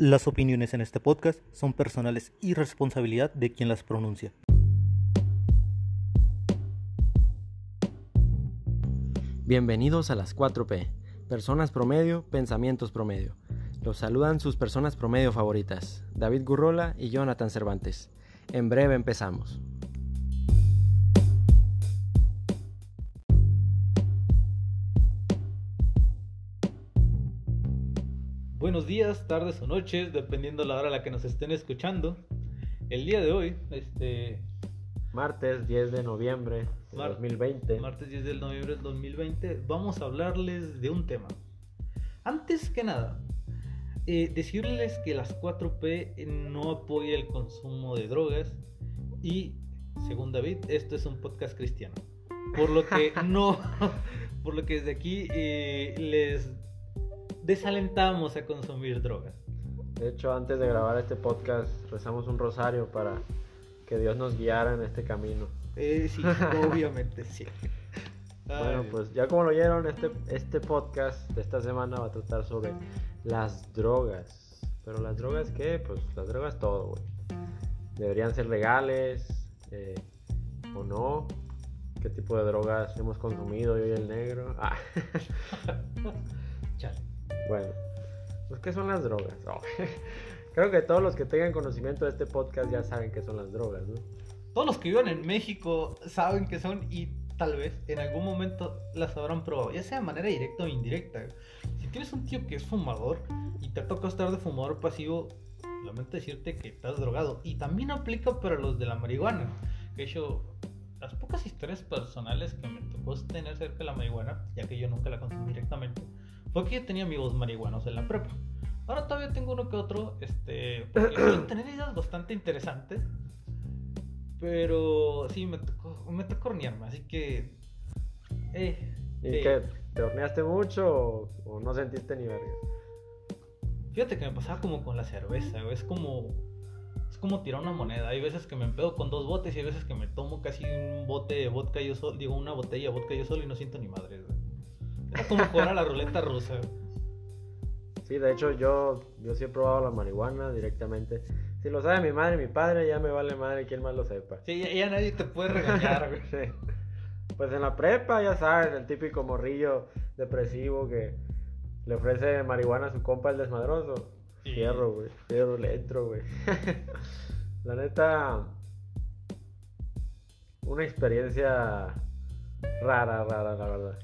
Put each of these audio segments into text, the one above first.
Las opiniones en este podcast son personales y responsabilidad de quien las pronuncia. Bienvenidos a las 4P. Personas promedio, pensamientos promedio. Los saludan sus personas promedio favoritas, David Gurrola y Jonathan Cervantes. En breve empezamos. Días, tardes o noches, dependiendo la hora a la que nos estén escuchando. El día de hoy, este... Martes 10 de noviembre de 2020. Martes 10 de noviembre del 2020, vamos a hablarles de un tema. Antes que nada, eh, decirles que las 4P no apoya el consumo de drogas y, según David, esto es un podcast cristiano. Por lo que no, por lo que desde aquí eh, les desalentamos a consumir drogas. De hecho, antes de grabar este podcast, rezamos un rosario para que Dios nos guiara en este camino. Eh, sí, obviamente, sí. Bueno, pues ya como lo oyeron, este, este podcast de esta semana va a tratar sobre las drogas. Pero las drogas, ¿qué? Pues las drogas todo, güey. Deberían ser legales eh, o no. ¿Qué tipo de drogas hemos consumido yo y el negro? Ah. Bueno, pues ¿qué son las drogas? Oh, creo que todos los que tengan conocimiento de este podcast ya saben qué son las drogas, ¿no? Todos los que vivan en México saben qué son y tal vez en algún momento las habrán probado, ya sea de manera directa o indirecta. Si tienes un tío que es fumador y te toca estar de fumador pasivo, lamento decirte que estás drogado. Y también aplica para los de la marihuana. De hecho, las pocas historias personales que me tocó tener cerca de la marihuana, ya que yo nunca la consumí directamente, porque yo tenía amigos marihuanos en la prepa. Ahora todavía tengo uno que otro, este, porque suelen tener ideas bastante interesantes. Pero sí, me tocó, me tocó hornearme, así que... Eh, ¿Y eh. qué? ¿Te horneaste mucho o, no sentiste ni verga? Fíjate que me pasaba como con la cerveza, es como... Es como tirar una moneda. Hay veces que me empedo con dos botes y hay veces que me tomo casi un bote de vodka yo solo, digo una botella de vodka yo solo y no siento ni madre. Es como jugar a la ruleta rusa. Sí, de hecho yo, yo sí he probado la marihuana directamente. Si lo sabe mi madre y mi padre, ya me vale madre quien más lo sepa. Sí, ya, nadie te puede regañar, güey. Pues en la prepa, ya sabes, el típico morrillo depresivo que le ofrece marihuana a su compa el desmadroso. Fierro, güey. Fierro, le entro, güey. la neta, una experiencia rara, rara, la verdad.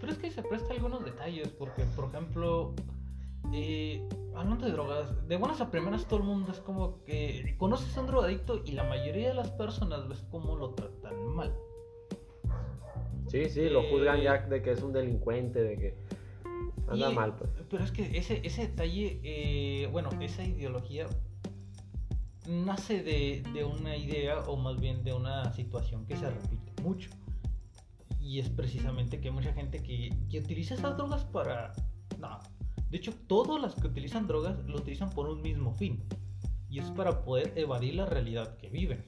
Pero es que se presta algunos detalles, porque, por ejemplo, eh, hablando de drogas, de buenas a primeras todo el mundo es como que conoces a un drogadicto y la mayoría de las personas ves cómo lo tratan mal. Sí, sí, lo juzgan ya de que es un delincuente, de que anda mal. Pues. Pero es que ese, ese detalle, eh, bueno, esa ideología nace de, de una idea o más bien de una situación que se repite mucho. Y es precisamente que hay mucha gente que, que utiliza esas drogas para... No. De hecho, todas las que utilizan drogas lo utilizan por un mismo fin. Y es para poder evadir la realidad que viven.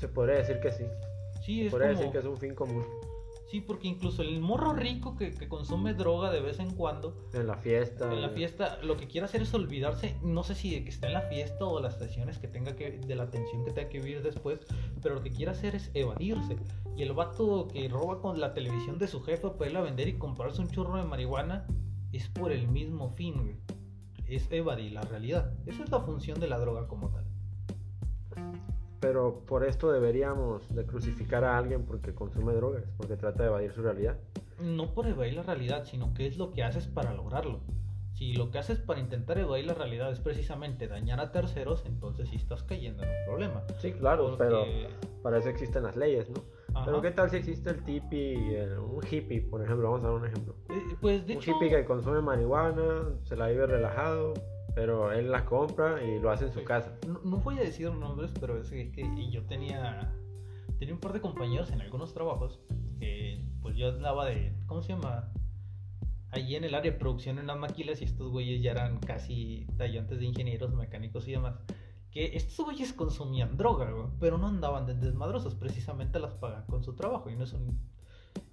Se podría decir que sí. Sí, es podría decir que es un fin común. Sí, porque incluso el morro rico que, consume droga de vez en cuando. En la fiesta. En la fiesta, lo que quiere hacer es olvidarse, no sé si de que está en la fiesta o las sesiones que tenga que, de la atención que tenga que vivir después, pero lo que quiere hacer es evadirse. Y el vato que roba con la televisión de su jefe para irla a vender y comprarse un churro de marihuana es por el mismo fin, Es evadir la realidad. Esa es la función de la droga como tal pero por esto deberíamos de crucificar a alguien porque consume drogas, porque trata de evadir su realidad. No por evadir la realidad, sino qué es lo que haces para lograrlo. Si lo que haces para intentar evadir la realidad es precisamente dañar a terceros, entonces sí estás cayendo en un problema. Sí, claro, pero para eso existen las leyes, ¿no? Pero ¿qué tal si existe el tipi, un hippie, por ejemplo? Vamos a dar un ejemplo. Eh, pues un hippie que consume marihuana, se la vive relajado, pero él la compra y lo hace en su casa. No, voy a decir nombres, pero es que, yo tenía, tenía un par de compañeros en algunos trabajos que pues yo andaba de, ¿cómo se llama? Allí en el área de producción en las maquilas y estos güeyes ya eran casi tallantes de ingenieros, mecánicos y demás. Que estos güeyes consumían droga, pero no andaban de desmadrosos, precisamente las pagan con su trabajo y no son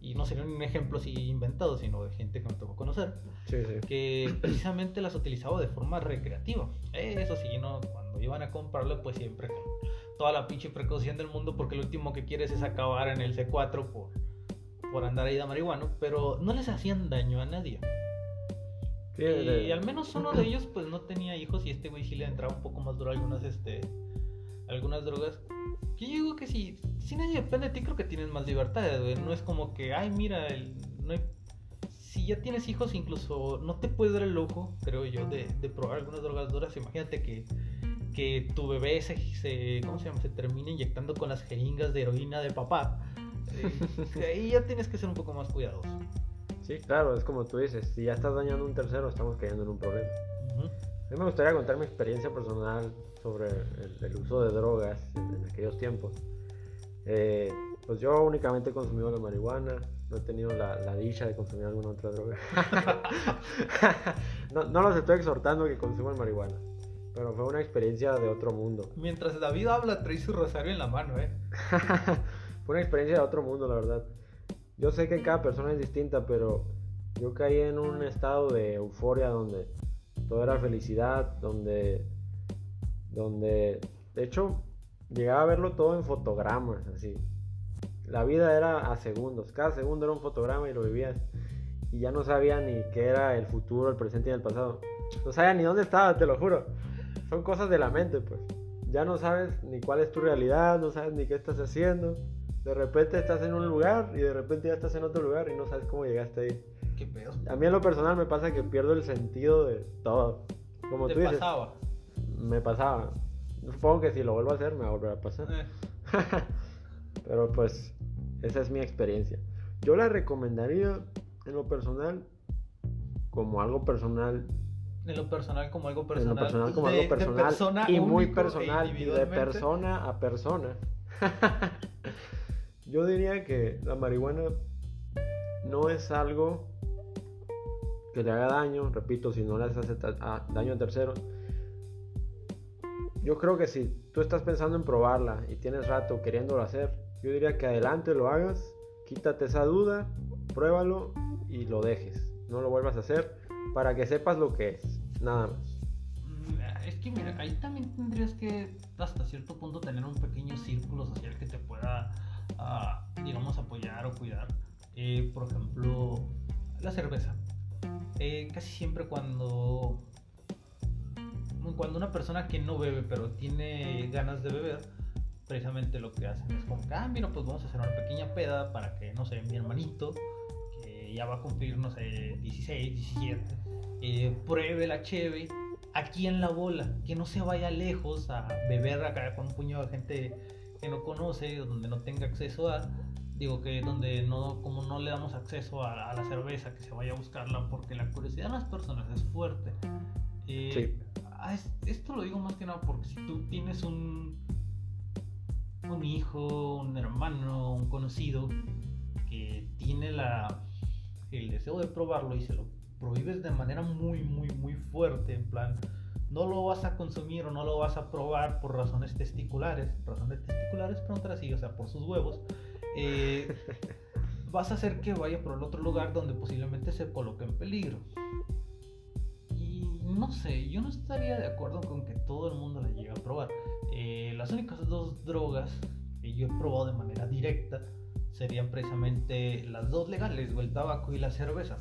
y no sería un ejemplo así inventado, sino de gente que me tocó conocer, Sí, sí. que precisamente las utilizaba de forma recreativa. Eso sí, ¿no? cuando iban a comprarlo, pues siempre con toda la pinche precaución del mundo, porque lo último que quieres es acabar en el C4 por, por andar ahí de marihuana, pero no les hacían daño a nadie. Sí, Y de- al menos uno de ellos pues no tenía hijos y este güey sí le entraba un poco más duro algunas este algunas drogas. Yo digo que si, si nadie depende de ti creo que tienes más libertad, güey. No es como que, ay mira, el, no hay- si ya tienes hijos incluso no te puedes dar el lujo, creo yo, de, de probar algunas drogas duras. Imagínate que, que tu bebé se, se, ¿cómo se llama? se termina inyectando con las jeringas de heroína de papá. Eh, ahí ya tienes que ser un poco más cuidadoso. Sí, claro, es como tú dices, si ya estás dañando a un tercero, estamos cayendo en un problema. A mí me gustaría contar mi experiencia personal sobre el, el uso de drogas en, en aquellos tiempos. Eh, pues yo únicamente he consumido la marihuana, no he tenido la, la dicha de consumir alguna otra droga. no, no los estoy exhortando a que consuman marihuana, pero fue una experiencia de otro mundo. Mientras David habla, trae su rosario en la mano, ¿eh? Fue una experiencia de otro mundo, la verdad. Yo sé que cada persona es distinta, pero yo caí en un estado de euforia donde todo era felicidad, donde, donde, de hecho, llegaba a verlo todo en fotogramas, así. La vida era a segundos, cada segundo era un fotograma y lo vivías. Y ya no sabía ni qué era el futuro, el presente y el pasado. No sabía ni dónde estaba, te lo juro. Son cosas de la mente, pues. Ya no sabes ni cuál es tu realidad, no sabes ni qué estás haciendo. De repente estás en un lugar y de repente ya estás en otro lugar y no sabes cómo llegaste ahí. ¿Qué pedo? A mí en lo personal me pasa que pierdo el sentido de todo. Como ¿Te tú dices, pasaba? me pasaba. Supongo que si lo vuelvo a hacer me va a volver a pasar. Eh, Pero pues esa es mi experiencia. Yo la recomendaría en lo personal como algo personal, en lo personal como algo en personal. lo personal como de- algo personal persona y muy e personal y de persona a persona. Yo diría que la marihuana no es algo que le haga daño, repito, si no le hace daño a terceros. Yo creo que si tú estás pensando en probarla y tienes rato queriéndolo hacer, yo diría que adelante lo hagas, quítate esa duda, pruébalo y lo dejes. No lo vuelvas a hacer para que sepas lo que es, nada más. Mm, Es que mira, ahí también tendrías que hasta cierto punto tener un pequeño círculo social que te pueda, ah, digamos, apoyar o cuidar. Eh, por ejemplo, la cerveza. Eh, casi siempre cuando cuando una persona que no bebe pero tiene ganas de beber, precisamente lo que hacen es como que, ah, mira, pues vamos a hacer una pequeña peda para que, no sé, mi hermanito, que ya va a cumplir, no sé, 16, 17, eh, pruebe la cheve aquí en la bola, que no se vaya lejos a beber acá con un puño de gente que no conoce, donde no tenga acceso a, digo que donde no, como no le damos acceso a, a la cerveza, que se vaya a buscarla, porque la curiosidad de las personas es fuerte. Eh, Sí. Ah, es- esto lo digo más que nada porque si tú tienes un, un hijo, un hermano, un conocido que tiene la, el deseo de probarlo y se lo prohíbes de manera muy, muy, muy fuerte, en plan, no lo vas a consumir o no lo vas a probar por razones testiculares, razones testiculares, preguntar así, o sea, por sus huevos, eh, vas a hacer que vaya por el otro lugar donde posiblemente se coloque en peligro. No sé, yo no estaría de acuerdo con que todo el mundo la llegue a probar. Eh, las únicas dos drogas que yo he probado de manera directa serían precisamente las dos legales, el tabaco y la cerveza.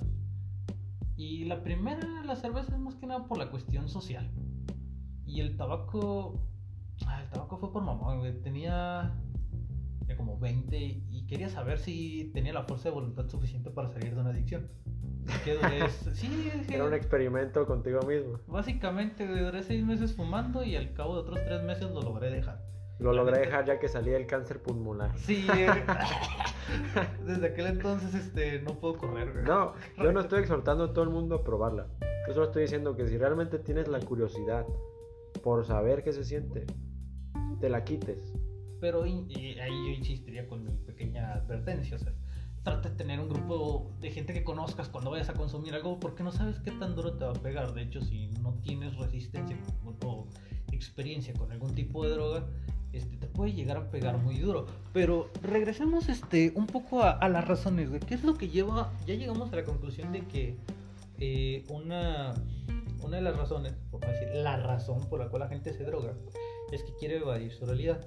Y la primera, la cerveza, es más que nada por la cuestión social. Y el tabaco. ah, el tabaco fue por mamá, tenía como 20 y quería saber si tenía la fuerza de voluntad suficiente para salir de una adicción. Que duré. sí, sí, Era un experimento contigo mismo. Básicamente duré seis meses fumando y al cabo de otros tres meses lo logré dejar. Lo logré dejar ya que salía el cáncer pulmonar. Sí, eh, desde aquel entonces este, no puedo correr. güey. No, yo no estoy exhortando a todo el mundo a probarla. Yo solo estoy diciendo que si realmente tienes la curiosidad por saber qué se siente, te la quites. Pero y- y ahí yo insistiría con mi pequeña advertencia. O sea, trata de tener un grupo de gente que conozcas cuando vayas a consumir algo porque no sabes qué tan duro te va a pegar. De hecho, si no tienes resistencia o experiencia con algún tipo de droga, este, te puede llegar a pegar muy duro. Pero regresemos este, un poco a, las razones, de ¿Qué es lo que lleva? Ya llegamos a la conclusión de que eh, una, una de las razones, por decir, la razón por la cual la gente se droga, es que quiere evadir su realidad.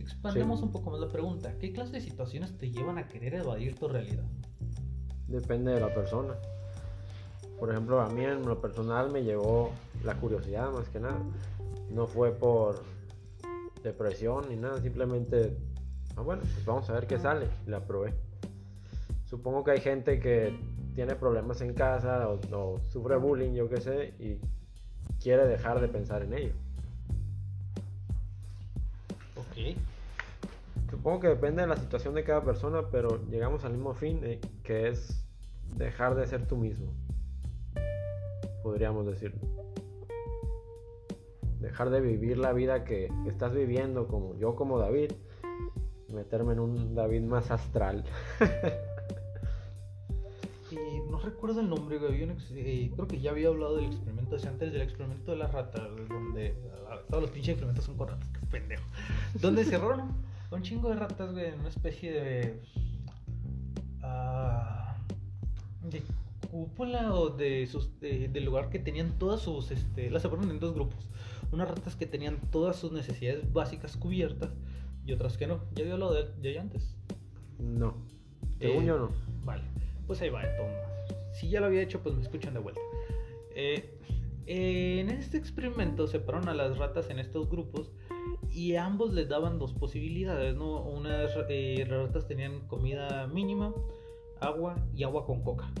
Expandemos un poco más la pregunta. ¿Qué clase de situaciones te llevan a querer evadir tu realidad? Depende de la persona. Por ejemplo, a mí en lo personal me llegó la curiosidad más que nada. No fue por depresión ni nada, simplemente, ah, bueno, pues vamos a ver qué sale. La probé. Supongo que hay gente que tiene problemas en casa o, sufre bullying, yo qué sé, y quiere dejar de pensar en ello. Supongo que depende de la situación de cada persona, pero llegamos al mismo fin, eh, que es dejar de ser tú mismo. Podríamos decirlo. Dejar de vivir la vida que, estás viviendo, como yo como David, meterme en un David más astral. recuerdo el nombre, eh, creo que ya había hablado del experimento antes del experimento de la rata, donde ah, todos los pinches experimentos son con ratas, qué pendejo. Donde cerraron un chingo de ratas, güey, en una especie de. Uh, de cúpula o de sus, del lugar que tenían todas sus. Este, las separaron en dos grupos. Unas ratas que tenían todas sus necesidades básicas cubiertas y otras que no. ¿Ya vio lo de, de antes? No. Según yo no. Vale, pues ahí va, entonces. Si ya lo había hecho, pues me escuchan de vuelta. Eh, en este experimento separaron a las ratas en estos grupos y ambos les daban dos posibilidades, ¿no? Unas eh, ratas tenían comida mínima, agua y agua con coca.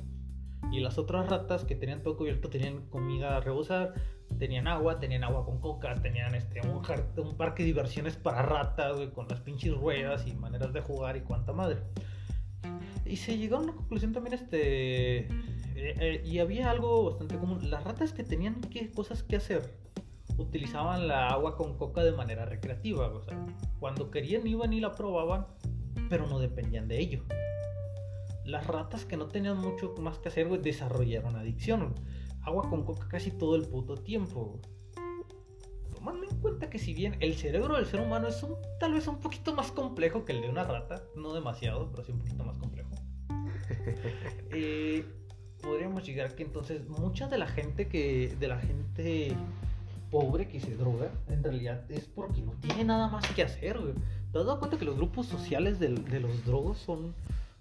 Y las otras ratas que tenían todo cubierto tenían comida a rebosar, tenían agua, tenían agua con coca, tenían este, un, un parque de diversiones para ratas, con las pinches ruedas y maneras de jugar y cuanta madre. Y se llegó a una conclusión también, este... Eh, eh, y había algo bastante común. Las ratas que tenían que, cosas que hacer utilizaban la agua con coca de manera recreativa. O sea, cuando querían iban y la probaban, pero no dependían de ello. Las ratas que no tenían mucho más que hacer, desarrollaron adicción. Agua con coca casi todo el puto tiempo. Tomando en cuenta que si bien el cerebro del ser humano es un, tal vez un poquito más complejo que el de una rata, no demasiado, pero sí un poquito más complejo. Eh, podríamos llegar que entonces mucha de la gente que de la gente pobre que se droga, en realidad es porque no tiene nada más que hacer, ¿Te has dado cuenta que los grupos sociales de, los drogos son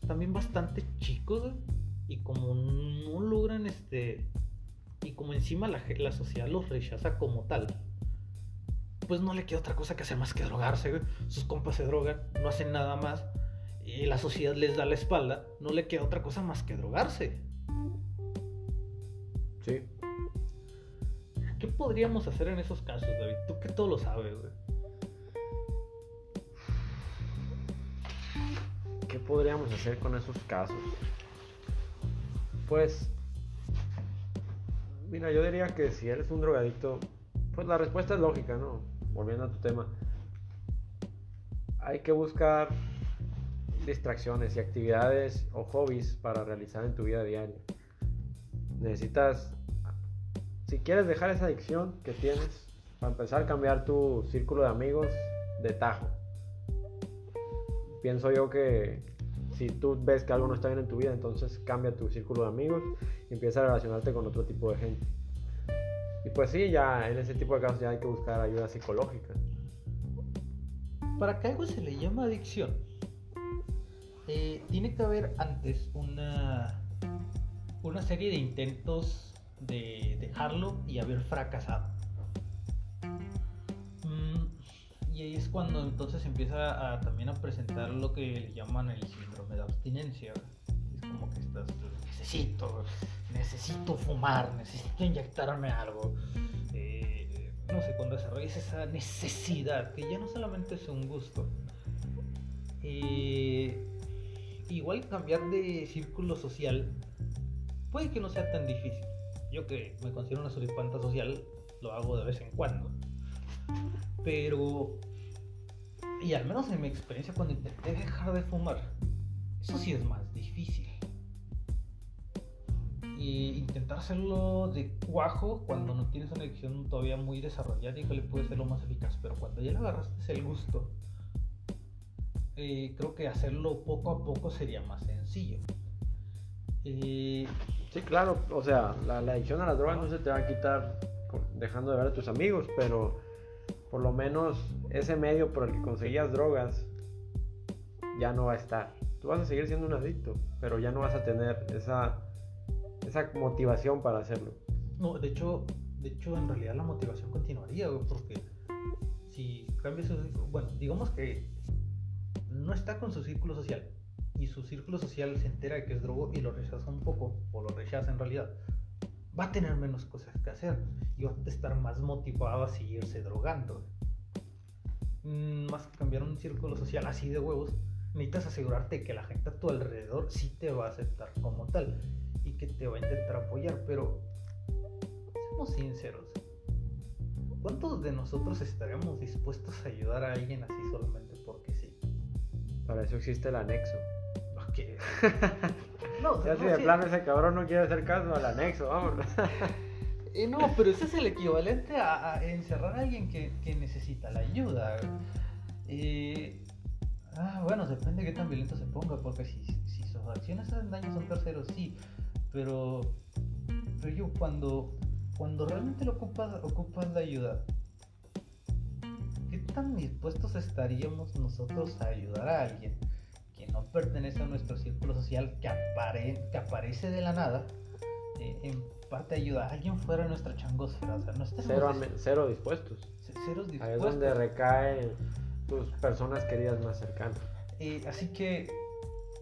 también bastante chicos, Y como no logran este. Y como encima la, la sociedad los rechaza como tal, pues no le queda otra cosa que hacer más que drogarse, Sus compas se drogan, no hacen nada más. Y la sociedad les da la espalda, no le queda otra cosa más que drogarse. Podríamos hacer en esos casos, David? Tú que todo lo sabes, güey. ¿Qué podríamos hacer con esos casos? Pues, mira, yo diría que si eres un drogadicto, pues la respuesta es lógica, ¿no? Volviendo a tu tema. Hay que buscar distracciones y actividades o hobbies para realizar en tu vida diaria. Necesitas si quieres dejar esa adicción que tienes, para empezar a cambiar tu círculo de amigos de tajo. Pienso yo que si tú ves que algo no está bien en tu vida, entonces cambia tu círculo de amigos y empieza a relacionarte con otro tipo de gente. Y pues sí, ya en ese tipo de casos ya hay que buscar ayuda psicológica. Para que algo se le llama adicción, eh, tiene que haber antes una, una serie de intentos de dejarlo y haber fracasado. Mm, y ahí es cuando entonces empieza a, también a presentar lo que le llaman el síndrome de abstinencia. Es como que estás, necesito, necesito fumar, necesito inyectarme algo. Eh, no sé, cuando desarrollas esa necesidad, que ya no solamente es un gusto. Eh, igual cambiar de círculo social puede que no sea tan difícil yo que me considero una suripanta social, lo hago de vez en cuando. Pero, y al menos en mi experiencia cuando intenté dejar de fumar, eso sí es más difícil. Y intentar hacerlo de cuajo cuando no tienes una adicción todavía muy desarrollada, y le puede ser lo más eficaz. Pero cuando ya le agarraste el gusto, eh, creo que hacerlo poco a poco sería más sencillo. Sí, claro, o sea, la, adicción a las drogas no se te va a quitar dejando de ver a tus amigos, pero por lo menos ese medio por el que conseguías drogas ya no va a estar. Tú vas a seguir siendo un adicto, pero ya no vas a tener esa, esa motivación para hacerlo. No, de hecho, de hecho, en realidad la motivación continuaría, porque si cambias, bueno, digamos que no está con su círculo social y su círculo social se entera de que es drogo y lo rechaza un poco, o lo rechaza en realidad, va a tener menos cosas que hacer y va a estar más motivado a seguirse drogando. Mm, más que cambiar un círculo social así de huevos, necesitas asegurarte que la gente a tu alrededor sí te va a aceptar como tal y que te va a intentar apoyar, pero seamos sinceros. ¿Cuántos de nosotros estaríamos dispuestos a ayudar a alguien así solamente porque sí? Para eso existe el anexo. No, ya si de plano ese cabrón no quiere hacer caso al anexo, vamos. Eh, no, pero ese es el equivalente a, encerrar a alguien que, necesita la ayuda. Eh, ah, bueno, depende de qué tan violento se ponga, porque si, si sus acciones hacen daño son terceros, sí. Pero, pero yo cuando, cuando realmente lo ocupas, ocupas la ayuda, ¿qué tan dispuestos estaríamos nosotros a ayudar a alguien que no pertenece a nuestro círculo social, que, que aparece de la nada, eh, en parte ayuda a alguien fuera de nuestra changosfera? O sea, no cero, cero dispuestos. Cero dispuestos. Ahí es donde recaen tus personas queridas más cercanas. Eh, así que,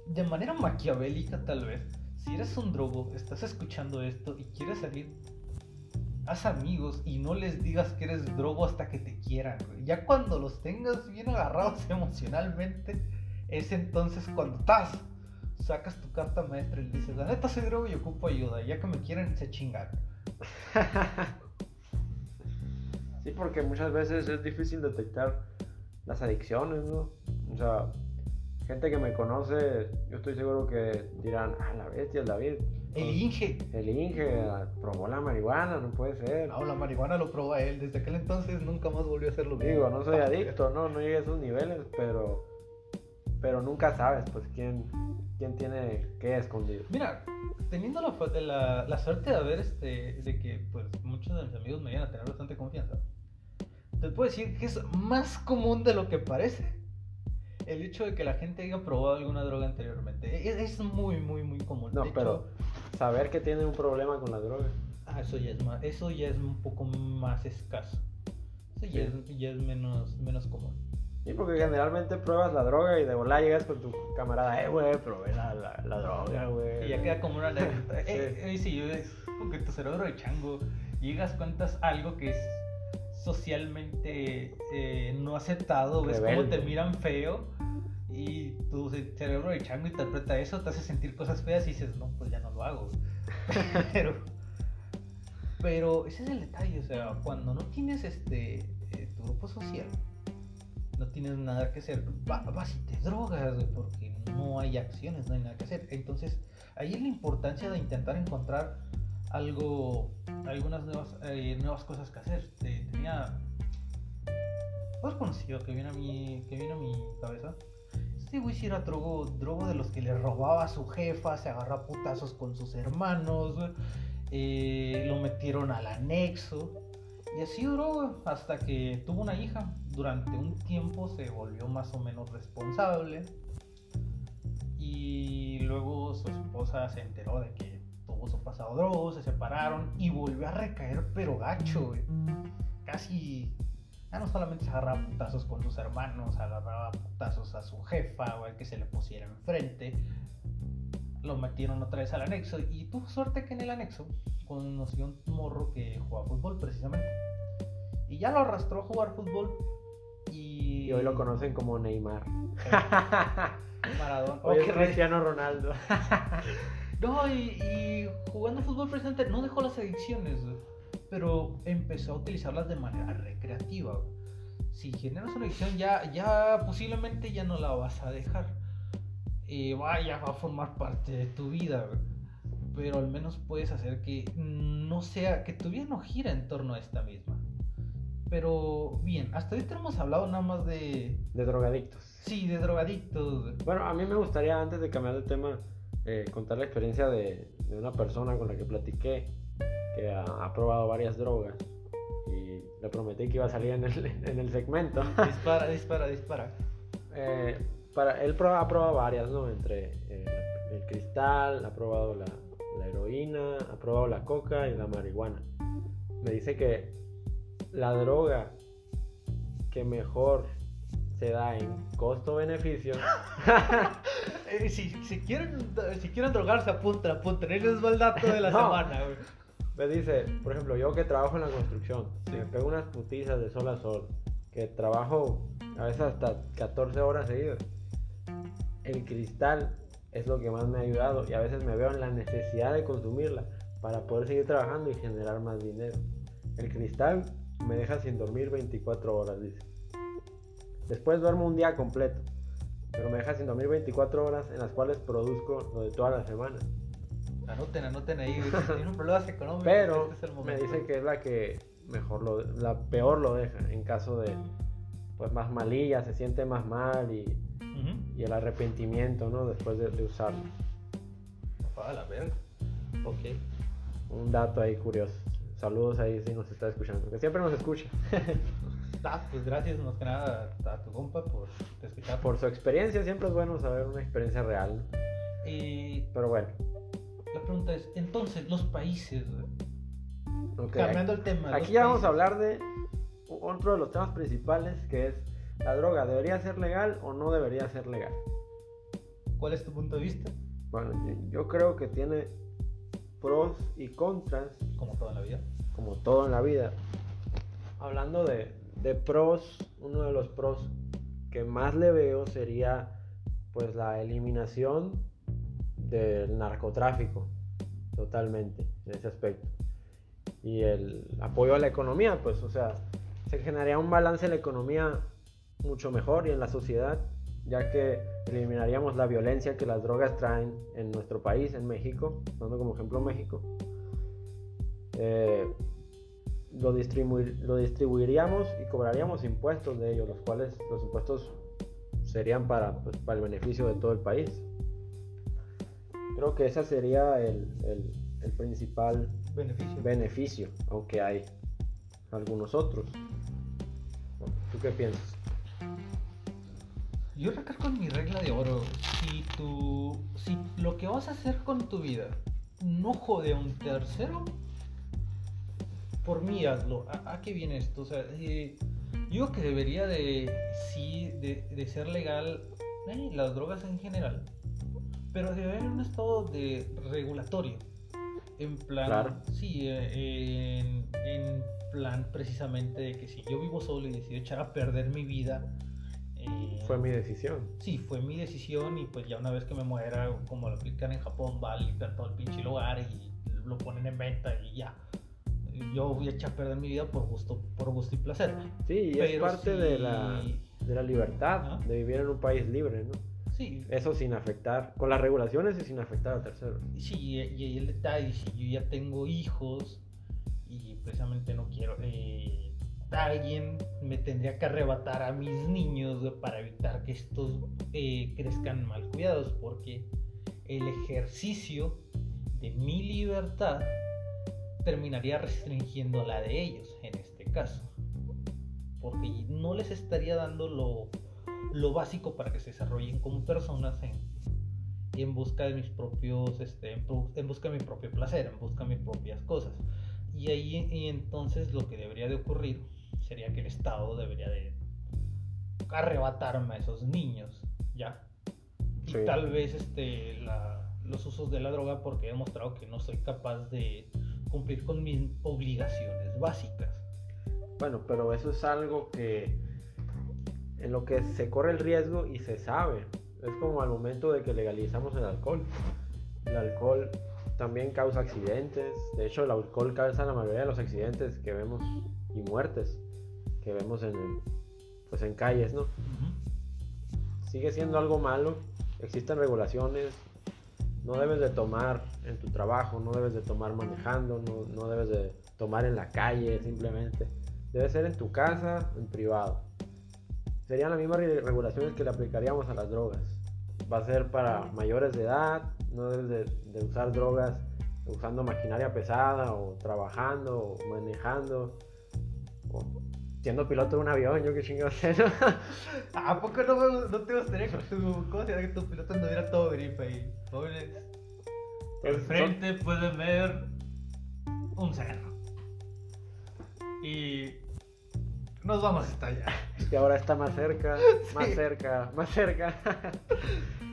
de manera maquiavélica tal vez, si eres un drogo, estás escuchando esto y quieres salir haz amigos y no les digas que eres drogo hasta que te quieran, Ya cuando los tengas bien agarrados emocionalmente, es entonces cuando estás, sacas tu carta maestra y dices, la neta soy drogo y ocupo ayuda, ya que me quieren, se chingan. sí, porque muchas veces es difícil detectar las adicciones, ¿no? O sea, gente que me conoce, yo estoy seguro que dirán, ah, la bestia, el David el Inge. El Inge probó la marihuana, no puede ser. No, la marihuana lo probó él. Desde aquel entonces nunca más volvió a hacerlo. Digo, no soy adicto, no, no llegué a esos niveles, pero pero nunca sabes, pues, quién, quién tiene qué escondido. Mira, teniendo la, la, suerte de haber, este, de que, pues, muchos de mis amigos me llegan a tener bastante confianza, te puedo decir que es más común de lo que parece el hecho de que la gente haya probado alguna droga anteriormente. E, es, muy, muy, muy común. No, pero saber que tiene un problema con la droga. Ah, eso ya es más, eso ya es un poco más escaso. Eso ya, es, ya es menos, menos común. Sí, porque generalmente pruebas la droga y de volar llegas con tu camarada, eh, güey, probé la, la, droga, güey. Y ya queda como una anécdota. eh, eh, sí, es porque tu cerebro de chango llegas, cuentas algo que es socialmente eh, no aceptado, ves cómo te miran feo y tu cerebro de chango interpreta eso, te hace sentir cosas feas y dices, no, pues ya no lo hago. pero, pero ese es el detalle, o sea, cuando no tienes este eh, tu grupo social, no tienes nada que hacer, vas y te drogas, porque no hay acciones, no hay nada que hacer. Entonces, ahí es la importancia de intentar encontrar algo, algunas nuevas, eh, nuevas cosas que hacer. tenía otro conocido que viene a mi, que viene a mi cabeza. Este güey si era drogo, drogo de los que le robaba a su jefa, se agarra putazos con sus hermanos, eh, lo metieron al anexo. Y así duró hasta que tuvo una hija. Durante un tiempo se volvió más o menos responsable. Y luego su esposa se enteró de que tuvo su pasado drogo, se separaron y volvió a recaer, pero gacho, Casi. Ya no solamente se agarraba putazos con sus hermanos, agarraba putazos a su jefa, o que se le pusiera enfrente. Lo metieron otra vez al anexo y tuvo suerte que en el anexo conoció un morro que jugaba fútbol precisamente. Y ya lo arrastró a jugar fútbol. Y, hoy lo conocen como Neymar. Maradona. Hoy es Cristiano Ronaldo. No, y, jugando fútbol precisamente no dejó las adicciones, pero empezó a utilizarlas de manera recreativa. Si generas una adicción, ya, ya posiblemente ya no la vas a dejar. Vaya, va a formar parte de tu vida. pero al menos puedes hacer que no sea, que tu vida no gira en torno a esta misma. Pero bien, hasta ahorita hemos hablado nada más de... De drogadictos. Sí, de drogadictos. Bueno, a mí me gustaría, antes de cambiar de tema, eh, contar la experiencia de, de, una persona con la que platiqué, que ha, probado varias drogas. Y le prometí que iba a salir en el, en el segmento. Dispara, dispara, dispara. Eh, para, él ha probado varias, ¿no? Entre eh, el cristal, ha probado la, la heroína, ha probado la coca y la marihuana. Me dice que la droga que mejor se da en costo-beneficio. Eh, si, si, quieren, si quieren drogarse, apunten, apunten. Ese es el dato de la semana, Me dice, por ejemplo, yo que trabajo en la construcción, me pego unas putizas de sol a sol, que trabajo a veces hasta 14 horas seguidas. El cristal es lo que más me ha ayudado y a veces me veo en la necesidad de consumirla para poder seguir trabajando y generar más dinero. El cristal me deja sin dormir 24 horas, dice. Después duermo un día completo, pero me deja sin dormir 24 horas en las cuales produzco lo de toda la semana. Anoten, anoten ahí, tienen problemas económicos. Pero este me dice que es la que mejor lo, la peor lo deja en caso de pues más malilla, se siente más mal y, y el arrepentimiento, ¿no? Después de, usarlo. A la verga. Ok. Un dato ahí curioso. Saludos ahí si nos está escuchando, que siempre nos escucha. ah, pues gracias más que nada a tu compa por escuchar. Por su experiencia, siempre es bueno saber una experiencia real. Pero bueno. La pregunta es, entonces, los países... Cambiando el tema. Aquí ya vamos a hablar de otro de los temas principales que es la droga. ¿Debería ser legal o no debería ser legal? ¿Cuál es tu punto de vista? Bueno, yo creo que tiene pros y contras. Como todo en la vida. Como todo en la vida. Hablando de, de pros, uno de los pros que más le veo sería pues la eliminación del narcotráfico totalmente en ese aspecto y el apoyo a la economía pues o sea se generaría un balance en la economía mucho mejor y en la sociedad ya que eliminaríamos la violencia que las drogas traen en nuestro país, en México, dando como ejemplo México. Eh, lo, lo distribuiríamos y cobraríamos impuestos de ellos, los cuales los impuestos serían para, pues, para el beneficio de todo el país. Creo que ese sería el, el, el principal beneficio. beneficio, aunque hay algunos otros. ¿Tú qué piensas? Yo recargo en mi regla de oro. Si tú. Si lo que vas a hacer con tu vida no jode a un tercero, por mí hazlo. ¿A, qué viene esto? O sea, eh, yo que debería de. Sí, de, ser legal eh, las drogas en general. Pero debe haber un estado de regulatorio. En plan. Sí, eh, en, en plan precisamente de que si yo vivo solo y decido echar a perder mi vida fue mi decisión. Sí, fue mi decisión y pues ya una vez que me muera, como lo aplican en Japón, va a limpiar todo el pinche lugar y lo ponen en venta y ya. Yo voy a echar a perder mi vida por gusto, por gusto y placer. Sí, y es parte de, la, de la libertad de vivir en un país libre, ¿no? Sí. Eso sin afectar, con las regulaciones y sin afectar a terceros. Sí, y, el detalle, si yo ya tengo hijos y precisamente no quiero... Eh, alguien me tendría que arrebatar a mis niños para evitar que estos eh, crezcan mal cuidados, porque el ejercicio de mi libertad terminaría restringiendo la de ellos en este caso, porque no les estaría dando lo, lo básico para que se desarrollen como personas en, en busca de mis propios, este, en busca de mi propio placer, en busca de mis propias cosas. Y ahí y entonces lo que debería de ocurrir sería que el Estado debería de arrebatarme a esos niños, ¿ya? Y tal vez este, los usos de la droga porque he demostrado que no soy capaz de cumplir con mis obligaciones básicas. Bueno, pero eso es algo que en lo que se corre el riesgo y se sabe. Es como al momento de que legalizamos el alcohol. El alcohol también causa accidentes. De hecho, el alcohol causa la mayoría de los accidentes que vemos y muertes que vemos en, pues en calles, ¿no? Sigue siendo algo malo, existen regulaciones, no debes de tomar en tu trabajo, no debes de tomar manejando, no, no debes de tomar en la calle simplemente. Debe ser en tu casa, en privado. Serían las mismas regulaciones que le aplicaríamos a las drogas. Va a ser para mayores de edad, no debes de, usar drogas usando maquinaria pesada o trabajando o manejando o siendo piloto de un avión, yo qué chingados sé, ¿no? ¿A poco no, no te gustaría que tu, ¿cómo sería que tu piloto anduviera todo gripe ahí? Jóvenes. Enfrente pueden ver un cerro. Y nos vamos hasta allá. Y ahora está más cerca, más cerca, más cerca.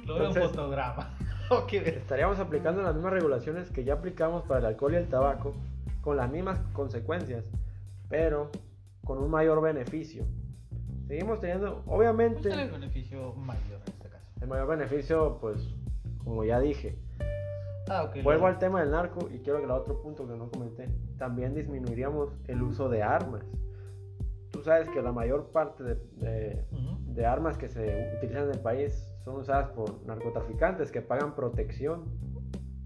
Logra un fotograma. Estaríamos aplicando las mismas regulaciones que ya aplicamos para el alcohol y el tabaco, con las mismas consecuencias, pero con un mayor beneficio. Seguimos teniendo, obviamente... ¿Cuál es el beneficio mayor en este caso? El mayor beneficio, pues, como ya dije. Ah, okay, Vuelvo al tema del narco y quiero que el otro punto que no comenté. También disminuiríamos el uso de armas. Tú sabes que la mayor parte de, de armas que se utilizan en el país son usadas por narcotraficantes que pagan protección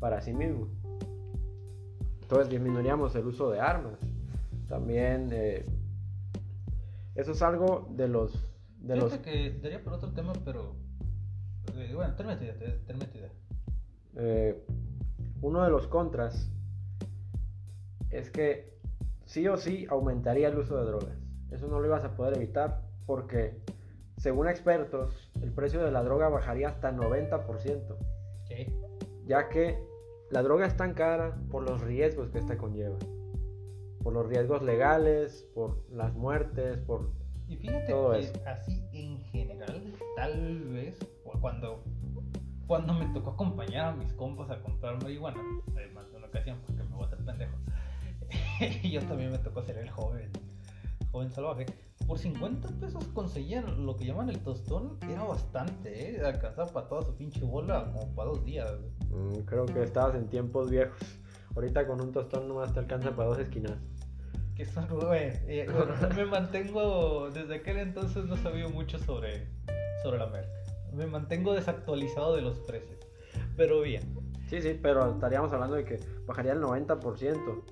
para sí mismos. Entonces disminuiríamos el uso de armas. También eh, eso es algo de los... De los... que daría por otro tema, pero... Eh, bueno, termina idea, eh, uno de los contras es que sí o sí aumentaría el uso de drogas. Eso no lo ibas a poder evitar porque según expertos, el precio de la droga bajaría hasta 90%. Ya que la droga es tan cara por los riesgos que esta conlleva. Por los riesgos legales, por las muertes, por y fíjate que así en general, tal vez, cuando, cuando me tocó acompañar a mis compas a comprar marihuana, además de una ocasión, porque me voy a hacer pendejo, y yo también me tocó ser el joven, joven salvaje por 50 pesos conseguían lo que llaman el tostón. Era bastante, ¿eh? Alcanzaba para toda su pinche bola como para dos días. Mm, creo que estabas en tiempos viejos. Ahorita con un tostón nomás te alcanza para dos esquinas. Que son, güey. Eh, me mantengo. Desde aquel entonces no sabía mucho sobre, sobre la merca. Me mantengo desactualizado de los precios. Pero bien. Sí, sí, pero estaríamos hablando de que bajaría el 90%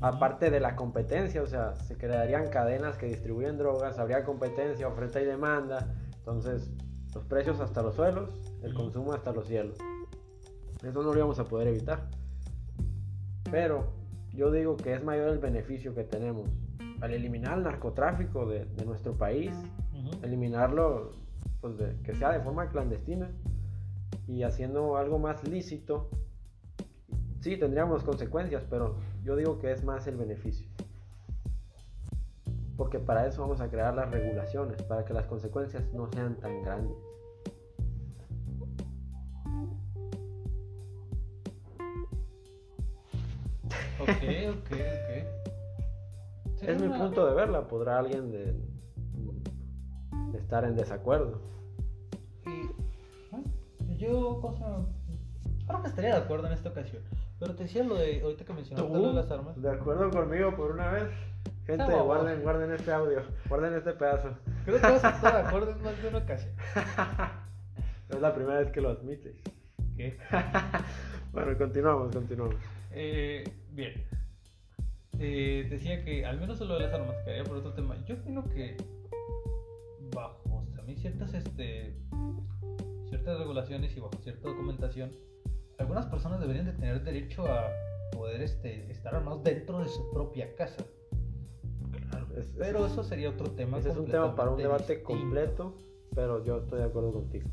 aparte de la competencia, o sea, se crearían cadenas que distribuyen drogas, habría competencia, oferta y demanda, entonces los precios hasta los suelos, el consumo hasta los cielos. Eso no lo íbamos a poder evitar. Pero yo digo que es mayor el beneficio que tenemos al eliminar el narcotráfico de, nuestro país, eliminarlo, pues que sea de forma clandestina y haciendo algo más lícito. Sí, tendríamos consecuencias, pero yo digo que es más el beneficio. Porque para eso vamos a crear las regulaciones, para que las consecuencias no sean tan grandes. Ok, ok, ok. es mi punto de verla, podrá alguien de, estar en desacuerdo. Y, yo, cosa, creo que estaría de acuerdo en esta ocasión. Pero te decía lo de, ahorita que mencionaste lo de las armas. De acuerdo conmigo por una vez. Gente, guarden, guarden este audio, guarden este pedazo. Creo que vas a estar de acuerdo en más de una ocasión. es la primera vez que lo admites. ¿Qué? bueno, continuamos, continuamos. Eh, bien. Eh, decía que al menos lo de las armas, que por otro tema. Yo opino que bajo también ciertas, este, ciertas regulaciones y bajo cierta documentación algunas personas deberían de tener derecho a poder este, estar armados dentro de su propia casa. pero eso sería otro tema. Ese es un tema para un debate completo, pero yo estoy de acuerdo contigo.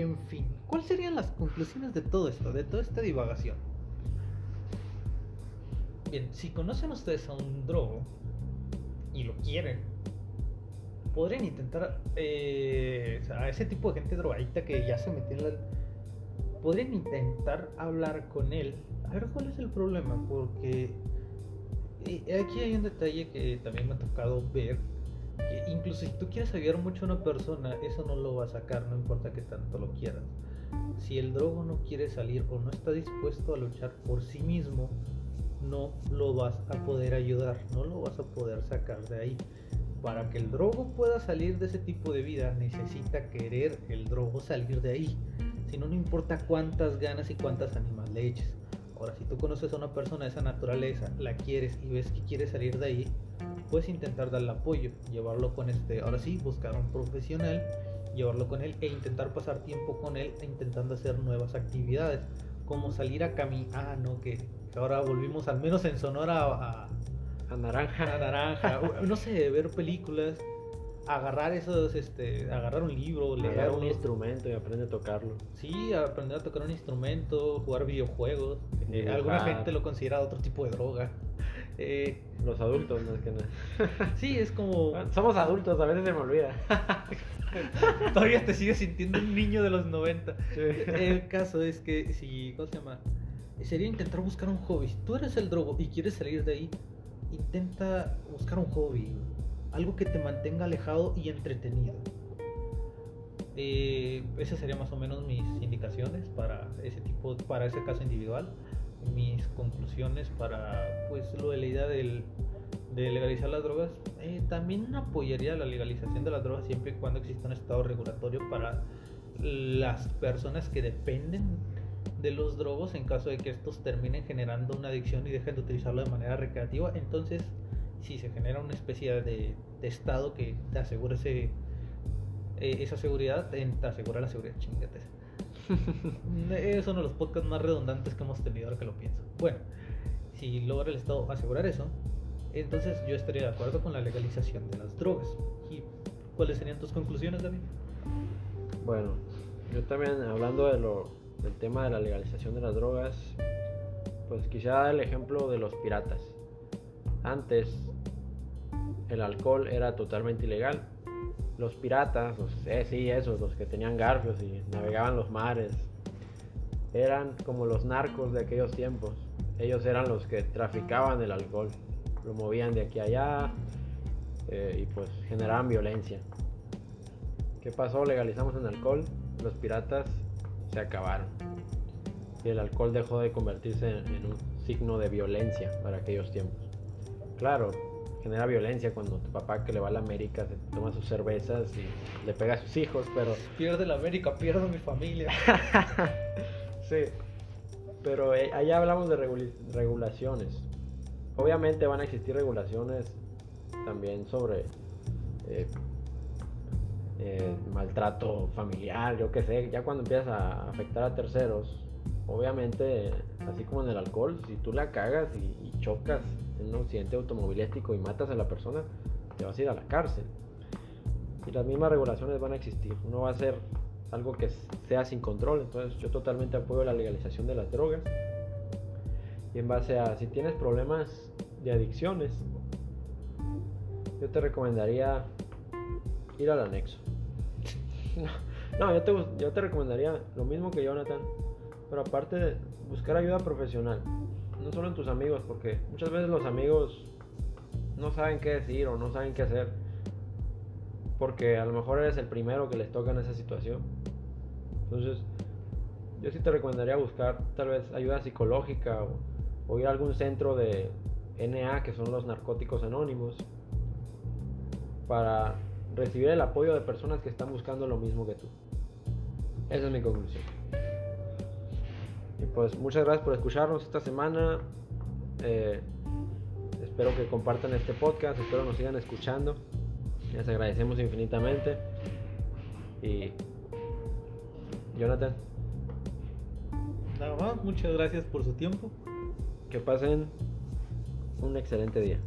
En fin, ¿cuáles serían las conclusiones de todo esto, de toda esta divagación? Bien, si conocen ustedes a un drogo y lo quieren, podrían intentar eh, a ese tipo de gente drogadita que ya se metió en la... Podrían intentar hablar con él, a ver cuál es el problema, porque aquí hay un detalle que también me ha tocado ver, incluso si tú quieres ayudar mucho a una persona, eso no lo va a sacar, no importa que tanto lo quieras. Si el drogo no quiere salir o no está dispuesto a luchar por sí mismo, no lo vas a poder ayudar, no lo vas a poder sacar de ahí. Para que el drogo pueda salir de ese tipo de vida, necesita querer el drogo salir de ahí. Si no, no importa cuántas ganas y cuántas ánimas le eches. Ahora, si tú conoces a una persona de esa naturaleza, la quieres y ves que quiere salir de ahí, puedes intentar darle apoyo, llevarlo con este, ahora sí, buscar un profesional, llevarlo con él e intentar pasar tiempo con él intentando hacer nuevas actividades, como salir a caminar, ah, no, que ahora volvimos al menos en Sonora a, a naranja. A naranja, no sé, ver películas, agarrar esos, este, agarrar un libro, leer un instrumento y aprender a tocarlo. Sí, aprender a tocar un instrumento, jugar videojuegos. Eh, alguna gente lo considera otro tipo de droga. Eh, Los adultos, más que nada. sí, es como. Somos adultos, a veces se me olvida. Todavía te sigues sintiendo un niño de los 90. El caso es que, si, ¿cómo se llama? Sería intentar buscar un hobby. Si tú eres el drogo y quieres salir de ahí, intenta buscar un hobby algo que te mantenga alejado y entretenido. Eh, esas serían más o menos mis indicaciones para ese tipo, para ese caso individual. Mis conclusiones para pues lo de la idea del, de legalizar las drogas. Eh, también apoyaría la legalización de las drogas siempre y cuando exista un estado regulatorio para las personas que dependen de los drogos en caso de que estos terminen generando una adicción y dejen de utilizarlo de manera recreativa. Entonces si se genera una especie de, estado que te asegure ese, eh, esa seguridad, te asegura la seguridad, chingate. es uno de los podcasts más redundantes que hemos tenido ahora que lo pienso. Bueno, si logra el Estado asegurar eso, entonces yo estaría de acuerdo con la legalización de las drogas. ¿Y cuáles serían tus conclusiones, David? Bueno, yo también hablando del tema de la legalización de las drogas, pues dar el ejemplo de los piratas. Antes el alcohol era totalmente ilegal. Los piratas, eh, sí, esos, los que tenían garfios y navegaban los mares, eran como los narcos de aquellos tiempos. Ellos eran los que traficaban el alcohol, lo movían de aquí a allá eh, y pues generaban violencia. ¿Qué pasó? Legalizamos el alcohol, los piratas se acabaron y el alcohol dejó de convertirse en un signo de violencia para aquellos tiempos. Claro, genera violencia cuando tu papá que le va a la América se toma sus cervezas y le pega a sus hijos, pero... Pierde la América, pierdo mi familia. sí, pero eh, allá hablamos de regulaciones. Obviamente van a existir regulaciones también sobre eh, eh, maltrato familiar, yo qué sé, ya cuando empiezas a afectar a terceros, obviamente, así como en el alcohol, si tú la cagas y chocas en un accidente automovilístico y matas a la persona, te vas a ir a la cárcel. Y las mismas regulaciones van a existir. No va a ser algo que sea sin control. Entonces yo totalmente apoyo la legalización de las drogas. Y en base a si tienes problemas de adicciones, yo te recomendaría ir al anexo. No, yo, te, yo te recomendaría lo mismo que Jonathan, pero aparte de buscar ayuda profesional no solo en tus amigos, porque muchas veces los amigos no saben qué decir o no saben qué hacer, porque a lo mejor eres el primero que les toca en esa situación. Entonces, yo sí te recomendaría buscar tal vez ayuda psicológica o, ir a algún centro de NA, que son los narcóticos anónimos, para recibir el apoyo de personas que están buscando lo mismo que tú. Esa es mi conclusión. Y pues muchas gracias por escucharnos esta semana. Eh, espero que compartan este podcast, espero nos sigan escuchando. Les agradecemos infinitamente. Y Jonathan. Nada más, muchas gracias por su tiempo. Que pasen un excelente día.